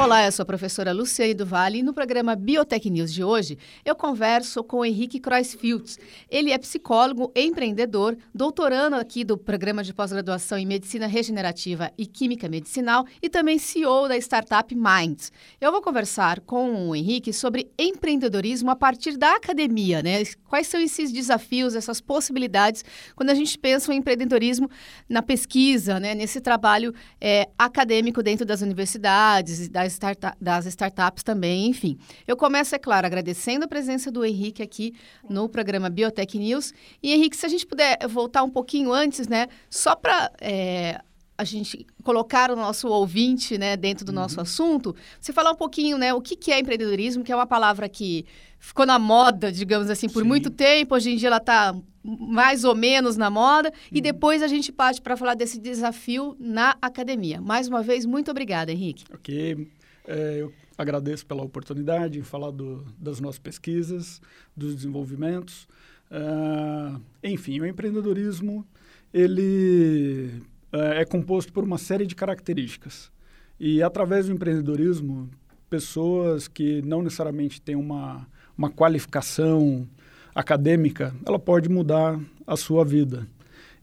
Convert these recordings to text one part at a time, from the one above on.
Olá, eu sou a professora Luciane do Vale e no programa Biotech News de hoje eu converso com o Henrique Kreuzfiltz. Ele é psicólogo, empreendedor, doutorando aqui do programa de pós-graduação em Medicina Regenerativa e Química Medicinal e também CEO da startup Minds. Eu vou conversar com o Henrique sobre empreendedorismo a partir da academia, né? Quais são esses desafios, essas possibilidades quando a gente pensa em empreendedorismo na pesquisa, né? Nesse trabalho é, acadêmico dentro das universidades e das das, startup, das startups também, enfim. Eu começo, é claro, agradecendo a presença do Henrique aqui no programa Biotech News. E, Henrique, se a gente puder voltar um pouquinho antes, né, só para é, a gente colocar o nosso ouvinte né, dentro do uhum. nosso assunto, você falar um pouquinho né, o que, que é empreendedorismo, que é uma palavra que ficou na moda, digamos assim, por Sim. muito tempo. Hoje em dia ela está mais ou menos na moda. Uhum. E depois a gente parte para falar desse desafio na academia. Mais uma vez, muito obrigada, Henrique. Ok. É, eu agradeço pela oportunidade em falar do, das nossas pesquisas, dos desenvolvimentos. Uh, enfim, o empreendedorismo ele é, é composto por uma série de características. E através do empreendedorismo, pessoas que não necessariamente têm uma, uma qualificação acadêmica, ela pode mudar a sua vida.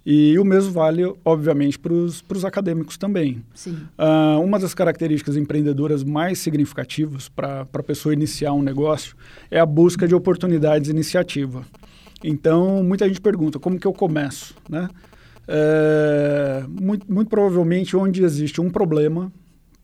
E o mesmo vale, obviamente, para os acadêmicos também. Uh, uma das características empreendedoras mais significativas para a pessoa iniciar um negócio é a busca de oportunidades iniciativa. Então, muita gente pergunta, como que eu começo? Né? É, muito, muito provavelmente, onde existe um problema,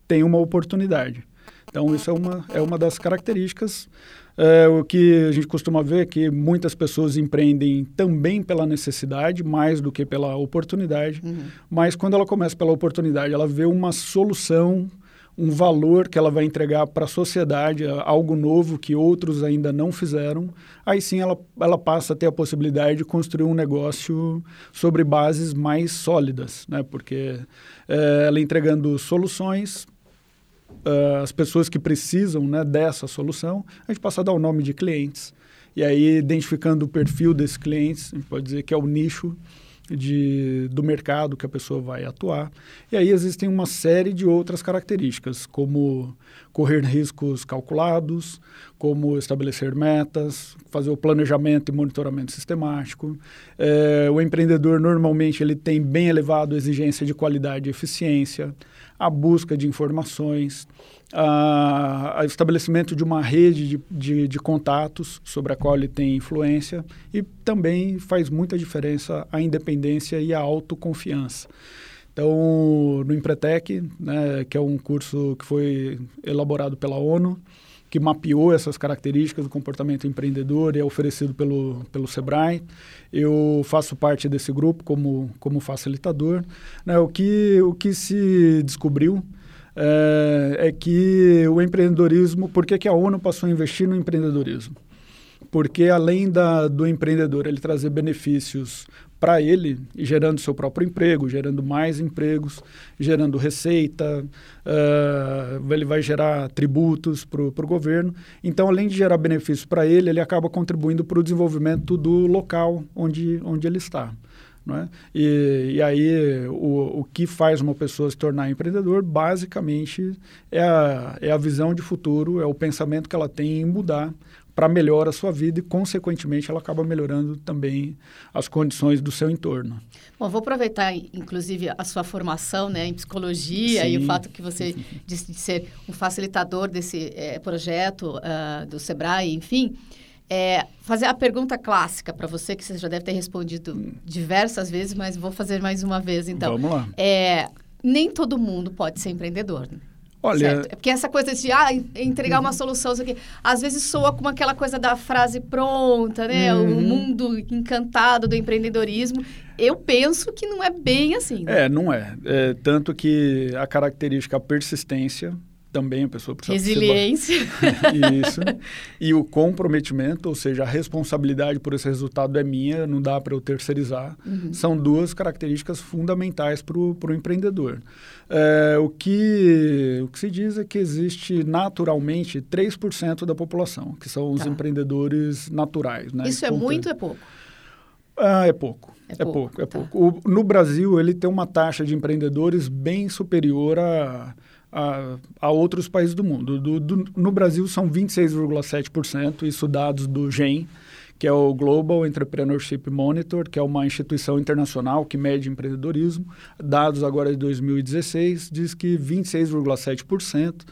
tem uma oportunidade. Então, isso é uma, é uma das características é, o que a gente costuma ver é que muitas pessoas empreendem também pela necessidade, mais do que pela oportunidade. Uhum. Mas quando ela começa pela oportunidade, ela vê uma solução, um valor que ela vai entregar para a sociedade, algo novo que outros ainda não fizeram. Aí sim ela, ela passa a ter a possibilidade de construir um negócio sobre bases mais sólidas, né? porque é, ela entregando soluções uh, as pessoas que precisam né, dessa solução, a gente passa a dar o nome de clientes. E aí, identificando o perfil desses clientes, a gente pode dizer que é o nicho de, do mercado que a pessoa vai atuar. E aí existem uma série de outras características, como correr riscos calculados, como estabelecer metas, fazer o planejamento e monitoramento sistemático. É, o empreendedor normalmente ele tem bem elevado exigência de qualidade e eficiência a busca de informações, o estabelecimento de uma rede de, de, de, contatos sobre a qual ele tem influência e também faz muita diferença a independência e a autoconfiança. Então, no Empretec, né, que é um curso que foi elaborado pela ONU, que mapeou essas características do comportamento empreendedor e é oferecido pelo, pelo Sebrae. Eu faço parte desse grupo como, como facilitador. Né? O, que, o que se descobriu é, é que o empreendedorismo, por que, que a ONU passou a investir no empreendedorismo? Porque além da, do empreendedor ele trazer benefícios para ele, gerando seu próprio emprego, gerando mais empregos, gerando receita, uh, ele vai gerar tributos para o governo. Então, além de gerar benefícios para ele, ele acaba contribuindo para o desenvolvimento do local onde, onde ele está. Não é? e, e aí, o, o que faz uma pessoa se tornar empreendedor, basicamente, é a, é a visão de futuro, é o pensamento que ela tem em mudar para melhorar a sua vida e, consequentemente, ela acaba melhorando também as condições do seu entorno. Bom, vou aproveitar, inclusive, a sua formação né, em psicologia Sim. e o fato que você disse de ser um facilitador desse é, projeto uh, do SEBRAE, enfim. É, fazer a pergunta clássica para você, que você já deve ter respondido hum. diversas vezes, mas vou fazer mais uma vez, então. Vamos lá. É, nem todo mundo pode ser empreendedor. Né? Olha, certo? É porque essa coisa de ah, entregar uma solução, isso aqui, às vezes soa como aquela coisa da frase pronta, né? Uhum. O mundo encantado do empreendedorismo. Eu penso que não é bem assim. Né? É, não é. é. Tanto que a característica a persistência também a pessoa precisa... Resiliência. Isso. E o comprometimento, ou seja, a responsabilidade por esse resultado é minha, não dá para eu terceirizar. Uhum. São duas características fundamentais para o empreendedor. É, o, que, o que se diz é que existe naturalmente 3% da população, que são os tá. empreendedores naturais. Né? Isso é muito ou é pouco? Ah, é pouco. É, é pouco, pouco, é tá. pouco. O, no Brasil, ele tem uma taxa de empreendedores bem superior a a, a outros países do mundo. Do, do, no Brasil são 26,7%, isso dados do GEM, que é o Global Entrepreneurship Monitor, que é uma instituição internacional que mede empreendedorismo. Dados agora de 2016 diz que 26,7%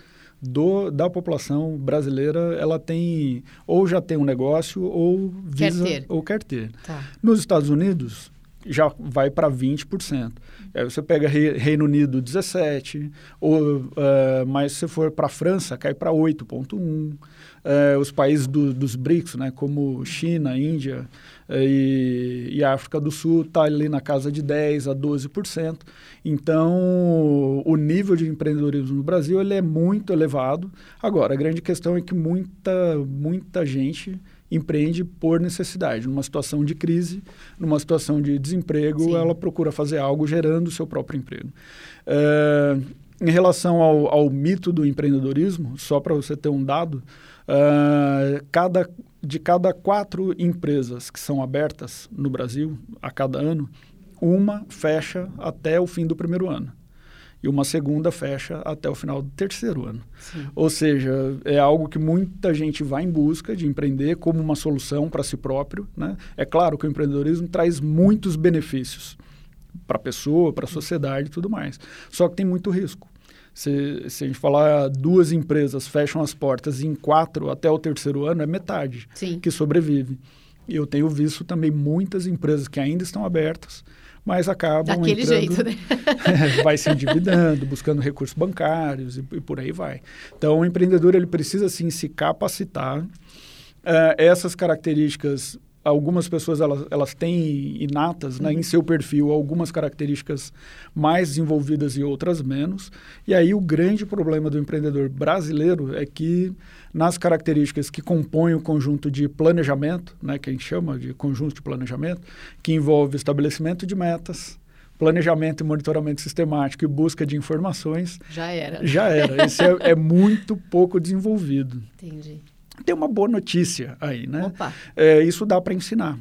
do, da população brasileira ela tem ou já tem um negócio ou visa, quer ter. ou quer ter. Tá. Nos Estados Unidos já vai para 20%. Aí você pega Reino Unido 17, ou, uh, mas se for para a França, cai para 8,1. Uh, os países do, dos BRICS, né, como China, Índia uh, e, e África do Sul, está ali na casa de 10% a 12%. Então, o nível de empreendedorismo no Brasil ele é muito elevado. Agora, a grande questão é que muita, muita gente empreende por necessidade. Numa situação de crise, numa situação de desemprego, Sim. ela procura fazer algo gerando o seu próprio emprego. É, em relação ao, ao, mito do empreendedorismo, só para você ter um dado, é, cada, de cada quatro empresas que são abertas no Brasil a cada ano, uma fecha até o fim do primeiro ano e uma segunda fecha até o final do terceiro ano. Sim. Ou seja, é algo que muita gente vai em busca de empreender como uma solução para si próprio. Né? É claro que o empreendedorismo traz muitos benefícios para a pessoa, para a sociedade e tudo mais. Só que tem muito risco. Se, se, a gente falar duas empresas fecham as portas em quatro até o terceiro ano, é metade Sim. que sobrevive. E eu tenho visto também muitas empresas que ainda estão abertas, mas acabam Daquele entrando, jeito, né? vai se endividando, buscando recursos bancários e, e, por aí vai. Então, o empreendedor ele precisa, sim, se capacitar. Uh, essas características algumas pessoas elas, elas têm inatas né, uhum. em seu perfil algumas características mais desenvolvidas e outras menos. E aí o grande problema do empreendedor brasileiro é que nas características que compõem o conjunto de planejamento, né, que a gente chama de conjunto de planejamento, que envolve estabelecimento de metas, planejamento e monitoramento sistemático e busca de informações. Já era. Já era. Isso é, é muito pouco desenvolvido. Entendi tem uma boa notícia aí, né? Opa. É, isso dá para ensinar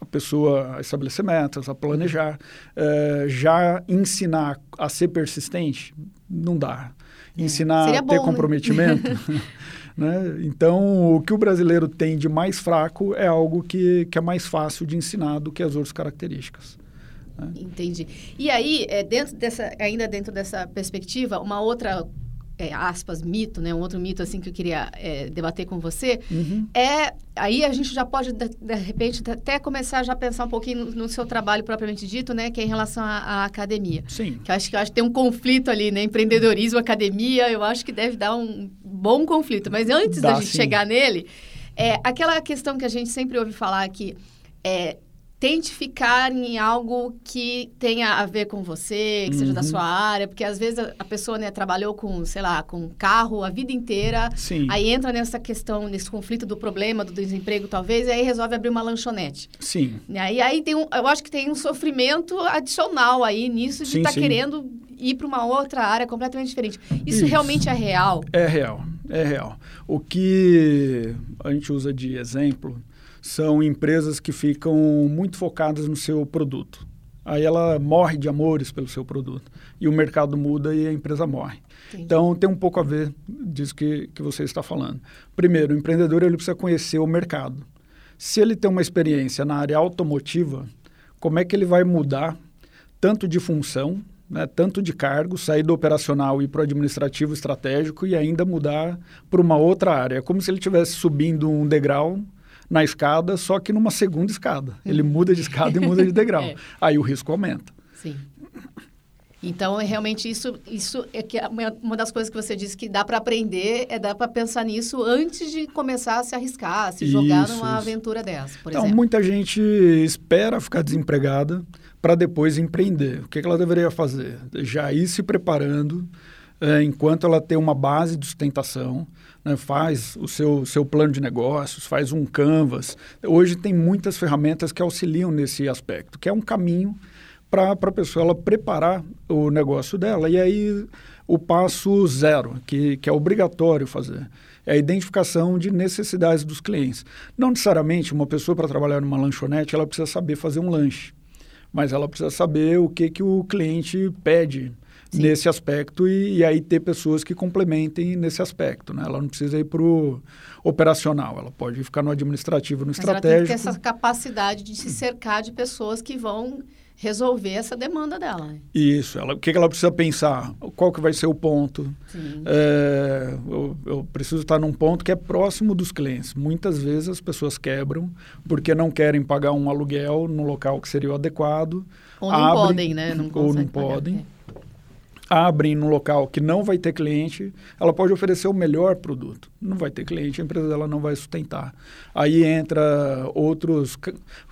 a pessoa a estabelecer metas, a planejar. É, já ensinar a ser persistente, não dá. É, ensinar é. a ter bom, né? comprometimento. Né? Então, o que o brasileiro tem de mais fraco é algo que, que é mais fácil de ensinar do que as outras características. Né? Entendi. E aí, é, dentro dessa, ainda dentro dessa perspectiva, uma outra é, aspas, mito, né? Um outro mito, assim, que eu queria é, debater com você, uhum. é... Aí a gente já pode, de, de, repente, até começar já a pensar um pouquinho no, no, seu trabalho propriamente dito, né? Que é em relação à, à academia. Sim. Que eu acho que, acho que tem um conflito ali, né? Empreendedorismo, academia, eu acho que deve dar um bom conflito. Mas antes Dá, da gente sim. chegar nele, é, aquela questão que a gente sempre ouve falar que é, tente ficar em algo que tenha a ver com você, que uhum. seja da uhum. sua área, porque às vezes a, a, pessoa né, trabalhou com, sei lá, com carro a vida inteira, Sim. aí entra nessa questão, nesse conflito do problema do desemprego, talvez, e aí resolve abrir uma lanchonete. Sim. E aí, aí tem um, eu acho que tem um sofrimento adicional aí nisso de estar tá querendo ir para uma outra área completamente diferente. Isso, Isso realmente é real? É real, é real. O que a gente usa de exemplo são empresas que ficam muito focadas no seu produto. Aí ela morre de amores pelo seu produto. E o mercado muda e a empresa morre. Entendi. Então, tem um pouco a ver disso que, que você está falando. Primeiro, o empreendedor ele precisa conhecer o mercado. Se ele tem uma experiência na área automotiva, como é que ele vai mudar tanto de função, né, tanto de cargo, sair do operacional e para o administrativo estratégico e ainda mudar para uma outra área? É como se ele estivesse subindo um degrau na escada, só que numa segunda escada. Ele hum. muda de escada e muda de degrau. é. Aí o risco aumenta. Sim. Então, é realmente isso, isso é que uma das coisas que você disse que dá para aprender, é dar para pensar nisso antes de começar a se arriscar, a se jogar isso, numa isso. aventura dessa, por então, exemplo. muita gente espera ficar desempregada para depois empreender. O que, que ela deveria fazer? Já ir se preparando é, enquanto ela tem uma base de sustentação, né, faz o seu, seu plano de negócios, faz um canvas. Hoje tem muitas ferramentas que auxiliam nesse aspecto, que é um caminho para a pessoa ela preparar o negócio dela. E aí o passo zero, que, que é obrigatório fazer, é a identificação de necessidades dos clientes. Não necessariamente uma pessoa para trabalhar numa lanchonete, ela precisa saber fazer um lanche, mas ela precisa saber o que, que o cliente pede Sim. nesse aspecto e, e, aí ter pessoas que complementem nesse aspecto. Né? Ela não precisa ir para o operacional, ela pode ficar no administrativo, no Mas estratégico. Ela tem que ter essa capacidade de se cercar de pessoas que vão resolver essa demanda dela. Né? Isso, ela, o que, ela precisa pensar? Qual que vai ser o ponto? É, eu, eu, preciso estar num ponto que é próximo dos clientes. Muitas vezes as pessoas quebram porque não querem pagar um aluguel no local que seria o adequado. Ou não abrem, podem, né? Não ou não podem. Pagar, é abrem no local que não vai ter cliente, ela pode oferecer o melhor produto. Não vai ter cliente, a empresa dela não vai sustentar. Aí entra outros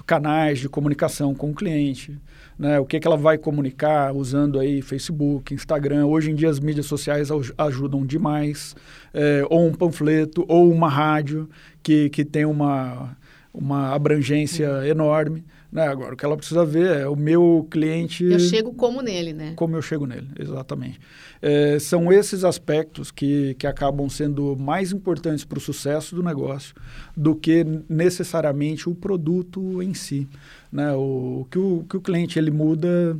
canais de comunicação com o cliente, né? O que, que ela vai comunicar usando aí Facebook, Instagram. Hoje em dia as mídias sociais ajudam demais. É, ou um panfleto, ou uma rádio que, que tem uma, uma abrangência uhum. enorme. Né? Agora, o que ela precisa ver é o meu cliente... Eu chego como nele, né? Como eu chego nele, exatamente. É, são esses aspectos que, que acabam sendo mais importantes para o sucesso do negócio do que necessariamente o produto em si. Né? O, que o que o cliente ele muda,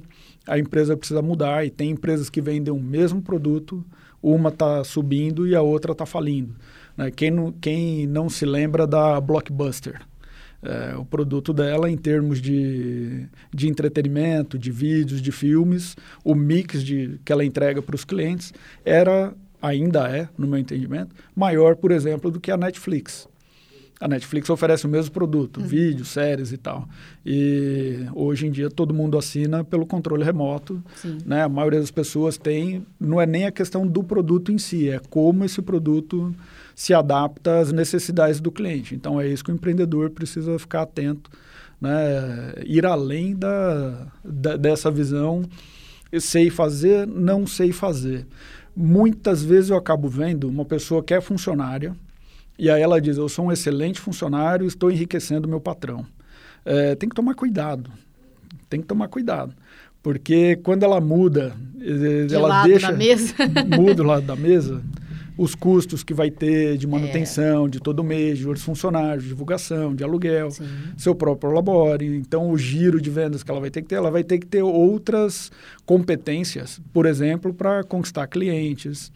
a empresa precisa mudar e tem empresas que vendem o mesmo produto, uma está subindo e a outra está falindo. Né? Quem, não, quem não se lembra da Blockbuster? É, o produto dela em termos de, de entretenimento, de vídeos, de filmes, o mix de, que ela entrega para os clientes era, ainda é, no meu entendimento, maior, por exemplo, do que a Netflix. A Netflix oferece o mesmo produto, uhum. vídeos, séries e tal. E hoje em dia todo mundo assina pelo controle remoto. Né? A maioria das pessoas tem. Não é nem a questão do produto em si, é como esse produto se adapta às necessidades do cliente. Então é isso que o empreendedor precisa ficar atento, né? ir além da, da, dessa visão, sei fazer, não sei fazer. Muitas vezes eu acabo vendo uma pessoa que é funcionária e aí ela diz: Eu sou um excelente funcionário, estou enriquecendo meu patrão. É, tem que tomar cuidado, tem que tomar cuidado. Porque quando ela muda, eh, de ela lado deixa. Da mesa. Muda o lado da mesa os custos que vai ter de manutenção é. de todo mês, de outros funcionários, divulgação, de aluguel, Sim. seu próprio labore. Então, o giro de vendas que ela vai ter que ter, ela vai ter que ter outras competências, por exemplo, para conquistar clientes.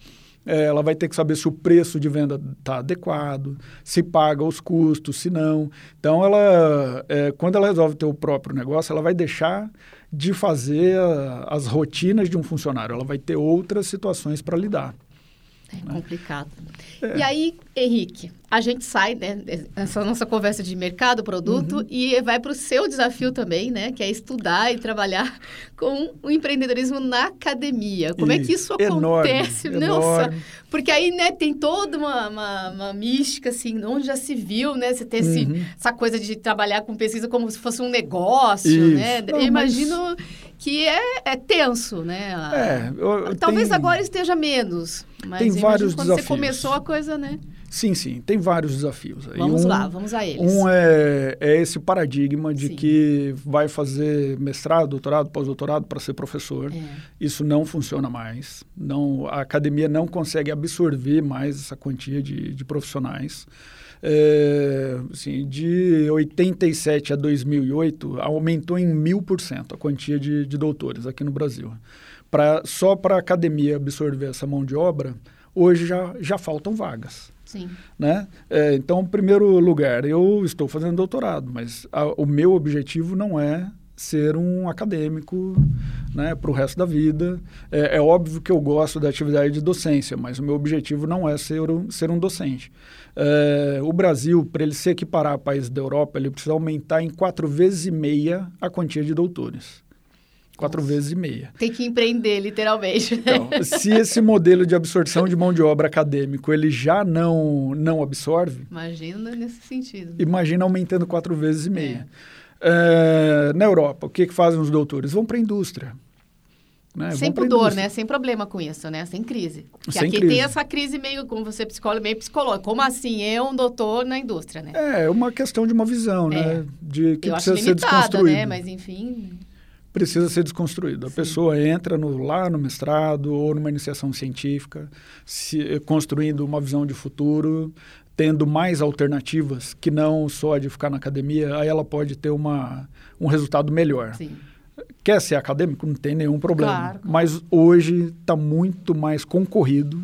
É, ela vai ter que saber se o preço de venda está adequado, se paga os custos, se não. Então, ela, é, quando ela resolve ter o próprio negócio, ela vai deixar de fazer a, as rotinas de um funcionário, ela vai ter outras situações para lidar. É né? complicado. É. E aí, Henrique, a gente sai né, dessa nossa conversa de mercado, produto, uhum. e vai para o seu desafio também, né? Que é estudar e trabalhar com o empreendedorismo na academia. Como é que isso acontece? Enorme, Nossa, enorme. porque aí, né, tem toda uma, uma, uma, mística, assim, onde já se viu, né? Você ter esse, uhum. essa coisa de trabalhar com pesquisa como se fosse um negócio, isso. né? Não, Eu imagino... Mas que é, é tenso, né? É, eu, Talvez tem, agora esteja menos, mas tem vários quando desafios. você começou a coisa, né? Sim, sim, tem vários desafios. Vamos um, lá, vamos a eles. Um é, é esse paradigma de sim. que vai fazer mestrado, doutorado, pós-doutorado para ser professor. É. Isso não funciona mais. Não, a academia não consegue absorver mais essa quantia de, de profissionais. É, assim, de 87 a 2008, aumentou em mil por cento a quantia de, de doutores aqui no Brasil. Pra, só para a academia absorver essa mão de obra, hoje já, já faltam vagas. Sim. Né? É, então, em primeiro lugar, eu estou fazendo doutorado, mas a, o meu objetivo não é ser um acadêmico né, para o resto da vida. É, é, óbvio que eu gosto da atividade de docência, mas o meu objetivo não é ser um, ser um docente. É, o Brasil, para ele se equiparar a países da Europa, ele precisa aumentar em quatro vezes e meia a quantia de doutores. Quatro Nossa. vezes e meia. Tem que empreender, literalmente. Então, se esse modelo de absorção de mão de obra acadêmico ele já não, não absorve... Imagina nesse sentido. Imagina aumentando quatro vezes e meia. É. É, na Europa, o que, que fazem os doutores? Vão para a indústria. Né? Sem pudor, né? Sem problema com isso, né? Sem crise. Porque Sem aqui crise. tem essa crise meio, como você é psicólogo, meio psicológico. Como assim? Eu, um doutor na indústria, né? É, é uma questão de uma visão, né? De que Eu precisa ser limitada, desconstruído. né? Mas enfim. Precisa ser desconstruído. A Sim. pessoa entra no, lá no mestrado ou numa iniciação científica, se, construindo uma visão de futuro, tendo mais alternativas que não só de ficar na academia, aí ela pode ter uma, um resultado melhor. Sim. Quer ser acadêmico? Não tem nenhum problema. Claro. Mas hoje está muito mais concorrido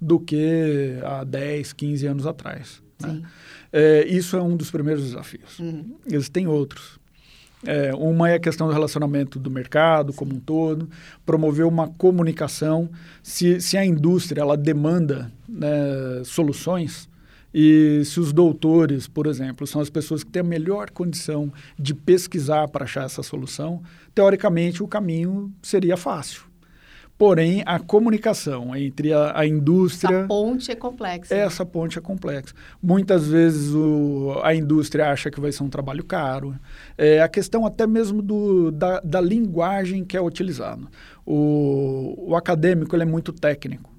do que há 10, 15 anos atrás. né? É, isso é um dos primeiros desafios. Uhum. Existem outros. É, uma é a questão do relacionamento do mercado como um todo, promover uma comunicação. Se, se a indústria ela demanda né, soluções, e se os doutores, por exemplo, são as pessoas que têm a melhor condição de pesquisar para achar essa solução, teoricamente o caminho seria fácil. Porém, a comunicação entre a, a indústria. Essa ponte é complexa. Essa ponte é complexa. Muitas vezes o, a indústria acha que vai ser um trabalho caro. É, a questão até mesmo do, da, da linguagem que é utilizada. O, o acadêmico ele é muito técnico.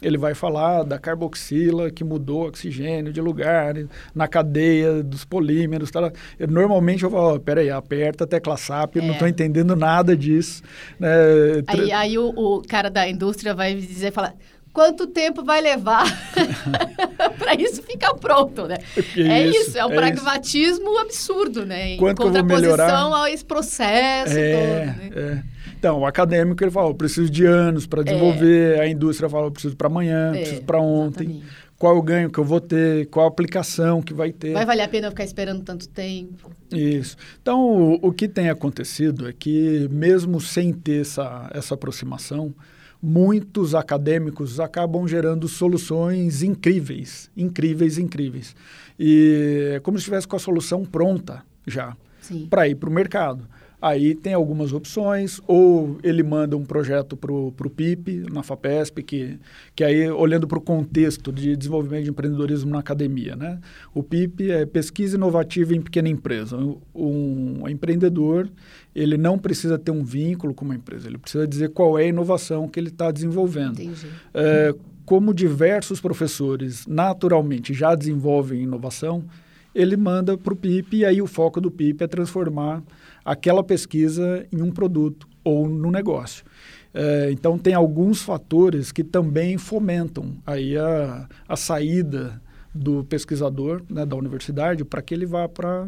Ele vai falar da carboxila que mudou o oxigênio de lugar, na cadeia dos polímeros. Tal. Eu, normalmente eu falo, oh, peraí, aperta a tecla SAP, eu não É. estou entendendo nada disso. Né? Aí, aí o, o cara da indústria vai dizer, fala, quanto tempo vai levar para isso ficar pronto, né? é Isso, isso, é um é pragmatismo absurdo, né? Em Quanto que eu vou contraposição melhorar? a esse processo É, todo, né? é. Então, o acadêmico ele fala, eu preciso de anos para desenvolver, a indústria fala, eu preciso para amanhã, É, preciso para ontem, exatamente. qual o ganho que eu vou ter, qual a aplicação que vai ter. Vai valer a pena eu ficar esperando tanto tempo? Isso. Então, o, o que tem acontecido é que, mesmo sem ter essa, essa aproximação, muitos acadêmicos acabam gerando soluções incríveis, incríveis, incríveis. E é como se estivesse com a solução pronta já para ir para o mercado. Aí tem algumas opções, ou ele manda um projeto para o PIP, na FAPESP, que, que aí, olhando para o contexto de desenvolvimento de empreendedorismo na academia, né? O PIP é Pesquisa Inovativa em Pequena Empresa. Um, um empreendedor, ele não precisa ter um vínculo com uma empresa, ele precisa dizer qual é a inovação que ele está desenvolvendo. Entendi. É, como diversos professores naturalmente já desenvolvem inovação, ele manda para o PIP e aí o foco do PIP é transformar aquela pesquisa em um produto ou no negócio. É, então tem alguns fatores que também fomentam aí a, a saída do pesquisador né, da universidade para que ele vá para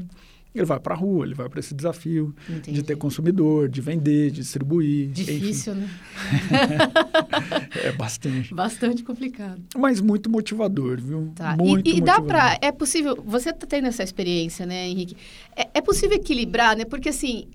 ele vai para a rua, ele vai para esse desafio Entendi. de ter consumidor, de vender, de distribuir. Difícil, né? Enfim, é bastante. Bastante complicado. Mas muito motivador, viu? Tá. Muito e, e dá motivador. para é possível, você tá tendo essa experiência, né, Henrique? É, é possível equilibrar, né? Porque assim,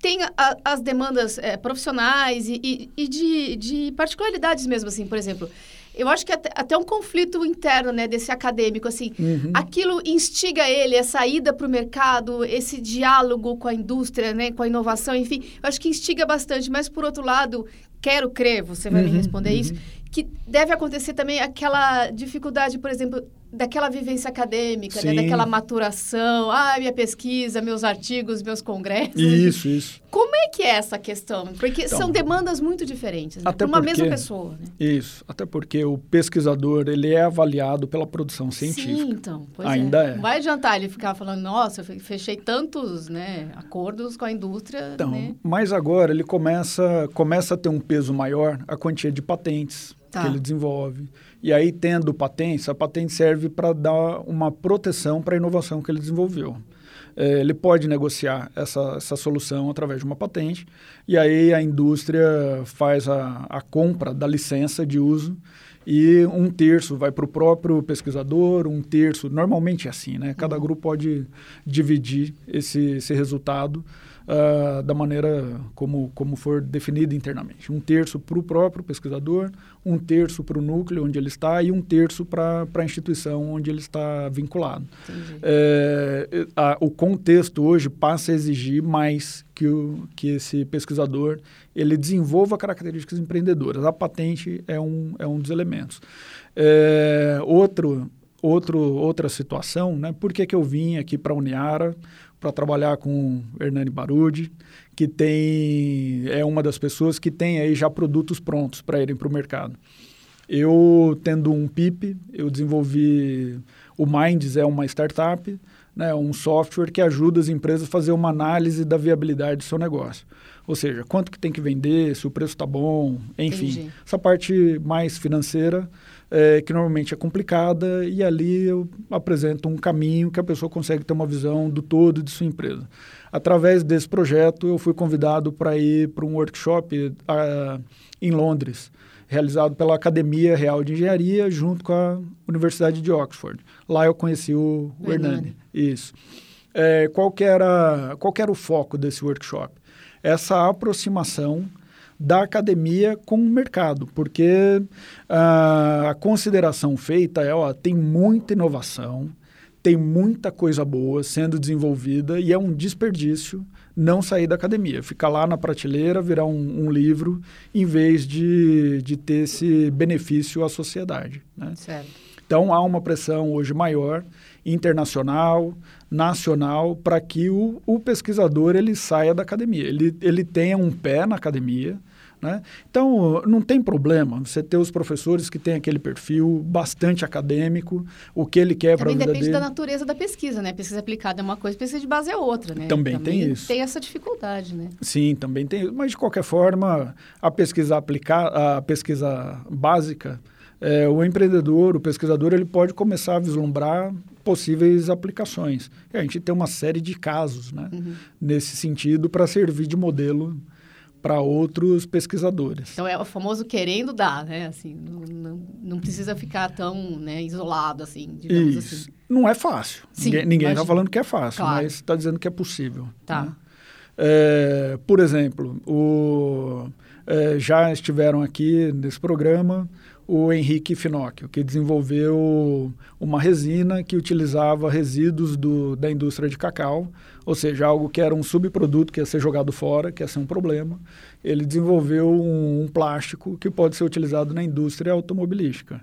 tem a- as demandas é, profissionais e, e- e de, de particularidades mesmo, assim, por exemplo. Eu acho que até, até um conflito interno, né, desse acadêmico, assim, Uhum. aquilo instiga ele, essa ida para o mercado, esse diálogo com a indústria, né, com a inovação, enfim, eu acho que instiga bastante. Mas, por outro lado, quero crer, você vai me Uhum, responder isso, que deve acontecer também aquela dificuldade, por exemplo, daquela vivência acadêmica, né, daquela maturação, ah, minha pesquisa, meus artigos, meus congressos. Isso, isso. Como é que é essa questão? Porque Então, são demandas muito diferentes, né, até para uma porque- mesma pessoa. Né? Isso. Até porque o pesquisador ele é avaliado pela produção científica. Sim, então. Pois Ainda é. é. Não vai adiantar ele ficar falando, nossa, eu fe- fechei tantos né, acordos com a indústria. Então, né? mas agora ele começa, começa a ter um peso maior a quantia de patentes Tá. que ele desenvolve. E aí, tendo patentes, a patente serve para dar uma proteção para a inovação que ele desenvolveu. É, ele pode negociar essa, essa solução através de uma patente, e aí a indústria faz a, a compra da licença de uso e um terço vai para o próprio pesquisador, um terço, normalmente é assim, né? Cada grupo pode dividir esse, esse resultado ah, da maneira como, como for definido internamente. Um terço para o próprio pesquisador, um terço para o núcleo onde ele está e um terço para a instituição onde ele está vinculado. É, a- o contexto hoje passa a exigir mais que, o, que esse pesquisador ele desenvolva características empreendedoras. A patente é um, é um dos elementos. É, outro, outro, outra situação, né? por que, que eu vim aqui para a Uniara? Para trabalhar com Hernani Barudi, que tem é uma das pessoas que tem aí já produtos prontos para irem para o mercado. Eu tendo um PIP, eu desenvolvi o Minds é uma startup, né, um software que ajuda as empresas a fazer uma análise da viabilidade do seu negócio. Ou seja, quanto que tem que vender, se o preço está bom, enfim. Entendi. Essa parte mais financeira, é, que normalmente é complicada, e ali eu apresento um caminho que a pessoa consegue ter uma visão do todo de sua empresa. Através desse projeto, eu fui convidado para ir para um workshop uh, em Londres, realizado pela Academia Real de Engenharia, junto com a Universidade de Oxford. Lá eu conheci o, o Hernani. Isso. É, qual, que era, qual que era o foco desse workshop? Essa aproximação da academia com o mercado, porque uh, a consideração feita é, ó, tem muita inovação, tem muita coisa boa sendo desenvolvida e é um desperdício não sair da academia, ficar lá na prateleira, virar um, um livro, em vez de, de ter esse benefício à sociedade. Né? Então há uma pressão hoje maior, internacional, nacional, para que o, o pesquisador ele saia da academia, ele, ele tenha um pé na academia, né? Então, não tem problema você ter os professores que têm aquele perfil bastante acadêmico, o que ele quer para a vida dele. depende da natureza da pesquisa, né? Pesquisa aplicada é uma coisa, pesquisa de base é outra, né? Também, também tem isso. Tem essa dificuldade, né? Sim, também tem. Mas, de qualquer forma, a pesquisa aplicada, a pesquisa básica, é, o empreendedor, o pesquisador, ele pode começar a vislumbrar possíveis aplicações. E a gente tem uma série de casos né, uhum. nesse sentido para servir de modelo para outros pesquisadores. Então é o famoso querendo dar, né? Assim, não, não, não precisa ficar tão né, isolado assim, digamos Isso. assim. Não é fácil. Sim, ninguém está falando que é fácil, claro. mas está dizendo que é possível. Tá. Né? É, por exemplo, o, é, já estiveram aqui nesse programa o Henrique Finocchio, que desenvolveu uma resina que utilizava resíduos do, da indústria de cacau, ou seja, algo que era um subproduto que ia ser jogado fora, que ia ser um problema. Ele desenvolveu um, um plástico que pode ser utilizado na indústria automobilística.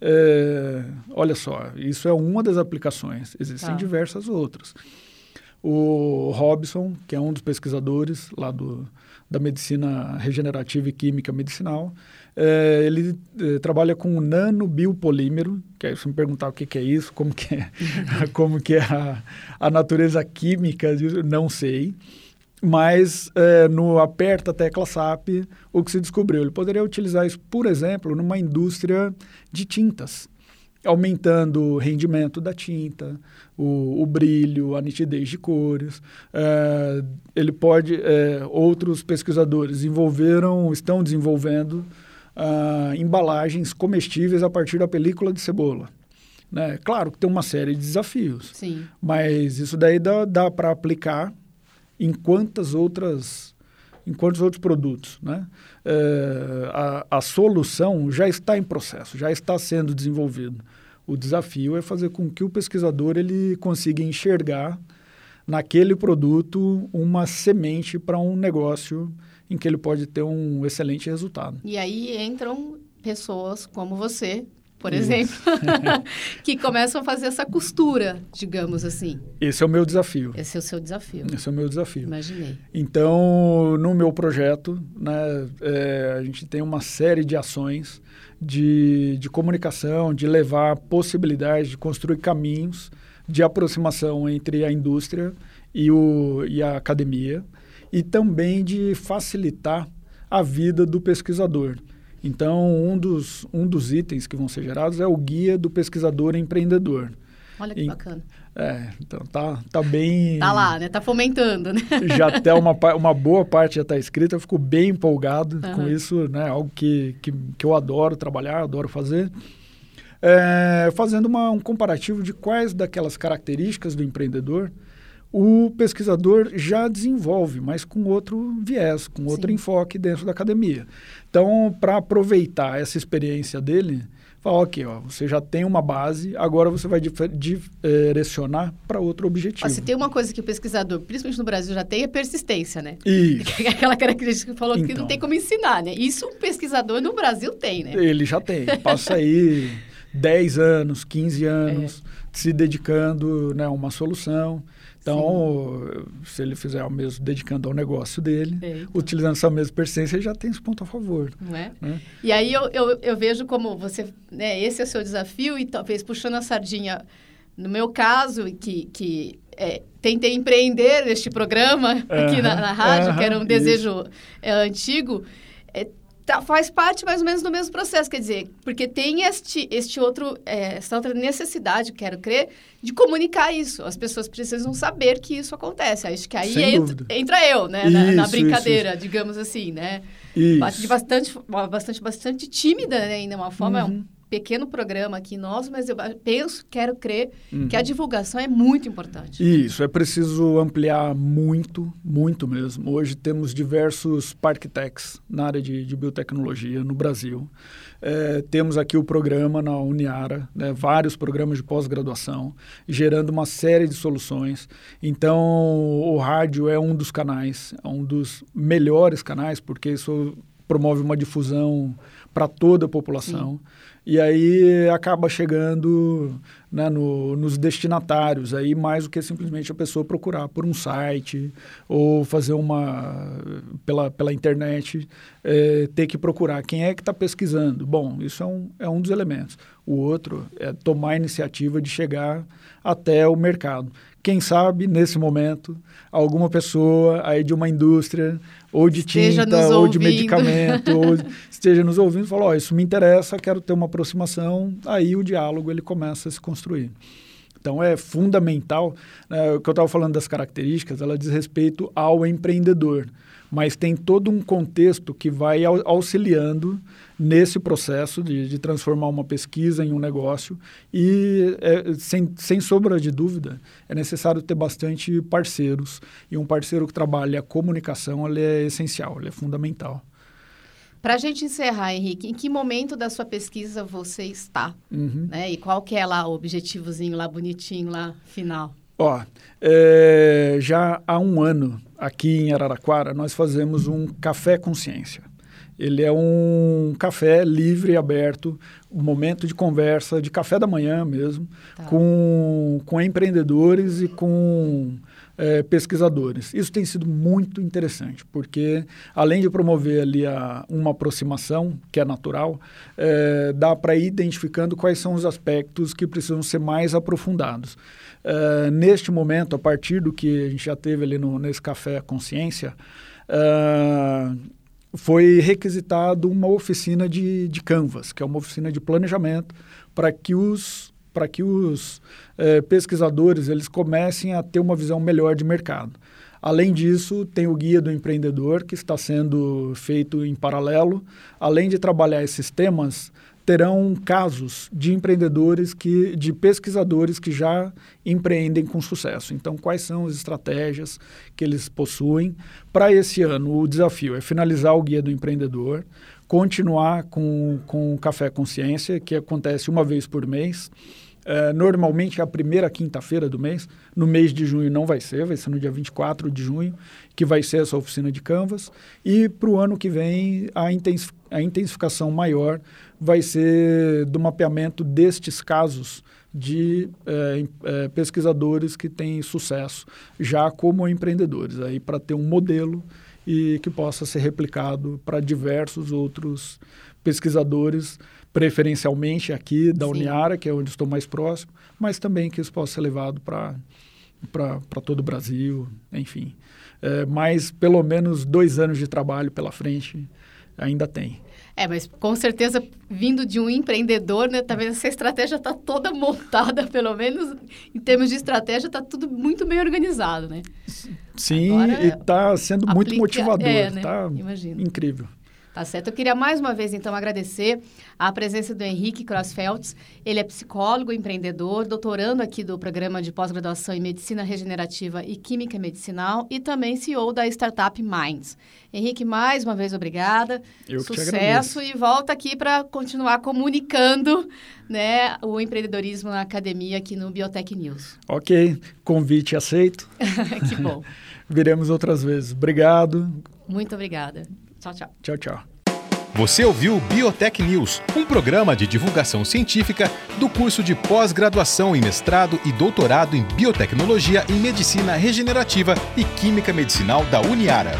É, olha só, isso é uma das aplicações, existem ah. diversas outras. O Robson, que é um dos pesquisadores lá do, da medicina regenerativa e química medicinal, é, ele é, trabalha com nanobiopolímero, que aí você me perguntar o que, que é isso, como que é, como que é a, a natureza química, não sei. Mas é, no aperta tecla SAP, o que se descobriu? Ele poderia utilizar isso, por exemplo, numa indústria de tintas, aumentando o rendimento da tinta, o, o brilho, a nitidez de cores. Ele pode, outros pesquisadores desenvolveram, estão desenvolvendo uh, embalagens comestíveis a partir da película de cebola. Né? Claro que tem uma série de desafios, Sim. mas isso daí dá, dá para aplicar em quantas outras em quantos outros produtos. Né? É, a, a solução já está em processo, já está sendo desenvolvido. O desafio é fazer com que o pesquisador ele consiga enxergar naquele produto uma semente para um negócio em que ele pode ter um excelente resultado. E aí entram pessoas como você, por Isso. exemplo, que começam a fazer essa costura, digamos assim. Esse é o meu desafio. Esse é o seu desafio. Esse é o meu desafio. Imaginei. Então, no meu projeto, né, é, a gente tem uma série de ações de, de comunicação, de levar possibilidades, de construir caminhos de aproximação entre a indústria e, o, e a academia e também de facilitar a vida do pesquisador. Então, um dos, um dos itens que vão ser gerados é o guia do pesquisador empreendedor. Olha que e, bacana. É, então tá, tá bem... Tá lá, né? Tá fomentando, né? Já até uma, uma boa parte já está escrita, eu fico bem empolgado uhum. com isso, né? Algo que, que, que eu adoro trabalhar, adoro fazer. É, fazendo uma, um comparativo de quais daquelas características do empreendedor o pesquisador já desenvolve, mas com outro viés, com outro Sim. enfoque dentro da academia. Então, para aproveitar essa experiência dele, fala, ok, ó, você já tem uma base, agora você vai direcionar para outro objetivo. se tem uma coisa que o pesquisador, principalmente no Brasil, já tem, é persistência, né? Isso. Aquela característica que falou então, que não tem como ensinar, né? Isso o pesquisador no Brasil tem, né? Ele já tem. Passa aí 10 anos, 15 anos, é. se dedicando né, a uma solução Então, Sim. se ele fizer o mesmo dedicando ao negócio dele, Eita. utilizando essa mesma persistência, ele já tem esse ponto a favor. Não é? Né? E aí eu, eu, eu, vejo como você, né, esse é o seu desafio e talvez puxando a sardinha, no meu caso, que, que é, tentei empreender este programa aqui na, na rádio, que era um desejo é, antigo, é, tá, faz parte mais ou menos do mesmo processo, quer dizer, porque tem este, este outro, é, essa outra necessidade, quero crer, de comunicar isso. As pessoas precisam saber que isso acontece. Acho que aí entra, entra, eu, né, isso, na, na, brincadeira, isso, isso. digamos assim, né? Isso. Bastante, bastante, bastante tímida, né, ainda uma forma, uhum pequeno programa aqui nosso, mas eu penso, quero crer uhum. que a divulgação é muito importante. Isso, é preciso ampliar muito, muito mesmo. Hoje temos diversos parktechs na área de, de biotecnologia no Brasil. É, temos aqui o programa na Uniara, né, vários programas de pós-graduação, gerando uma série de soluções. Então, o rádio é um dos canais, é um dos melhores canais, porque isso promove uma difusão para toda a população. Sim. E aí acaba chegando né, no, nos destinatários, aí mais do que simplesmente a pessoa procurar por um site ou fazer uma pela, pela internet, é, ter que procurar quem é que está pesquisando. Bom, isso é um, é um dos elementos. O outro é tomar a iniciativa de chegar até o mercado. Quem sabe, nesse momento, alguma pessoa aí de uma indústria ou de esteja tinta, ou de medicamento, ou esteja nos ouvindo e fala, oh, isso me interessa, quero ter uma aproximação, aí o diálogo ele começa a se construir. Então é fundamental, né, o que eu estava falando das características, ela diz respeito ao empreendedor, mas tem todo um contexto que vai auxiliando nesse processo de, de transformar uma pesquisa em um negócio e, é, sem, sem sombra de dúvida, é necessário ter bastante parceiros e um parceiro que trabalha a comunicação ele é essencial, ele é fundamental. Para a gente encerrar, Henrique, em que momento da sua pesquisa você está? Uhum. Né? E qual que é lá o objetivozinho lá bonitinho lá final? Ó, é, já há um ano aqui em Araraquara nós fazemos um café consciência. Ele é um café livre e aberto, um momento de conversa, de café da manhã mesmo, tá. com, com empreendedores e com é, pesquisadores. Isso tem sido muito interessante, porque além de promover ali a, uma aproximação, que é natural, é, dá para ir identificando quais são os aspectos que precisam ser mais aprofundados. É, neste momento, a partir do que a gente já teve ali no, nesse Café Consciência, uh, foi requisitado uma oficina de, de Canvas, que é uma oficina de planejamento, para que os, para que os eh, pesquisadores eles comecem a ter uma visão melhor de mercado. Além disso, tem o guia do empreendedor, que está sendo feito em paralelo. Além de trabalhar esses temas, terão casos de empreendedores que de pesquisadores que já empreendem com sucesso. Então, quais são as estratégias que eles possuem? Para esse ano, o desafio é finalizar o guia do empreendedor, continuar com, com o Café Consciência, que acontece uma vez por mês. É, normalmente é a primeira quinta-feira do mês. No mês de junho não vai ser, vai ser no dia 24 de junho, que vai ser essa oficina de Canvas. E para o ano que vem, a, a intensificação maior vai ser do mapeamento destes casos de é, é, pesquisadores que têm sucesso já como empreendedores, aí para ter um modelo e que possa ser replicado para diversos outros pesquisadores preferencialmente aqui da Sim. Uniara, que é onde estou mais próximo, mas também que isso possa ser levado para todo o Brasil, enfim. É, mas pelo menos dois anos de trabalho pela frente ainda tem. É, mas com certeza, vindo de um empreendedor, né, talvez essa estratégia está toda montada, pelo menos em termos de estratégia, está tudo muito bem organizado, né? Sim, Agora, e está sendo aplica, muito motivador, está é, né? Tá incrível. Tá certo. Eu queria mais uma vez, então, agradecer a presença do Henrique Crossfeltz. Ele é psicólogo, empreendedor, doutorando aqui do programa de pós-graduação em Medicina Regenerativa e Química Medicinal e também CEO da startup Minds. Henrique, mais uma vez, obrigada. Eu Sucesso e volta aqui para continuar comunicando né, o empreendedorismo na academia aqui no Biotech News. Ok, convite aceito. que bom. Viremos outras vezes. Obrigado. Muito obrigada. Tchau, tchau. Tchau, tchau. Você ouviu Biotech News, um programa de divulgação científica do curso de pós-graduação em mestrado e doutorado em biotecnologia em medicina regenerativa e química medicinal da Uniara.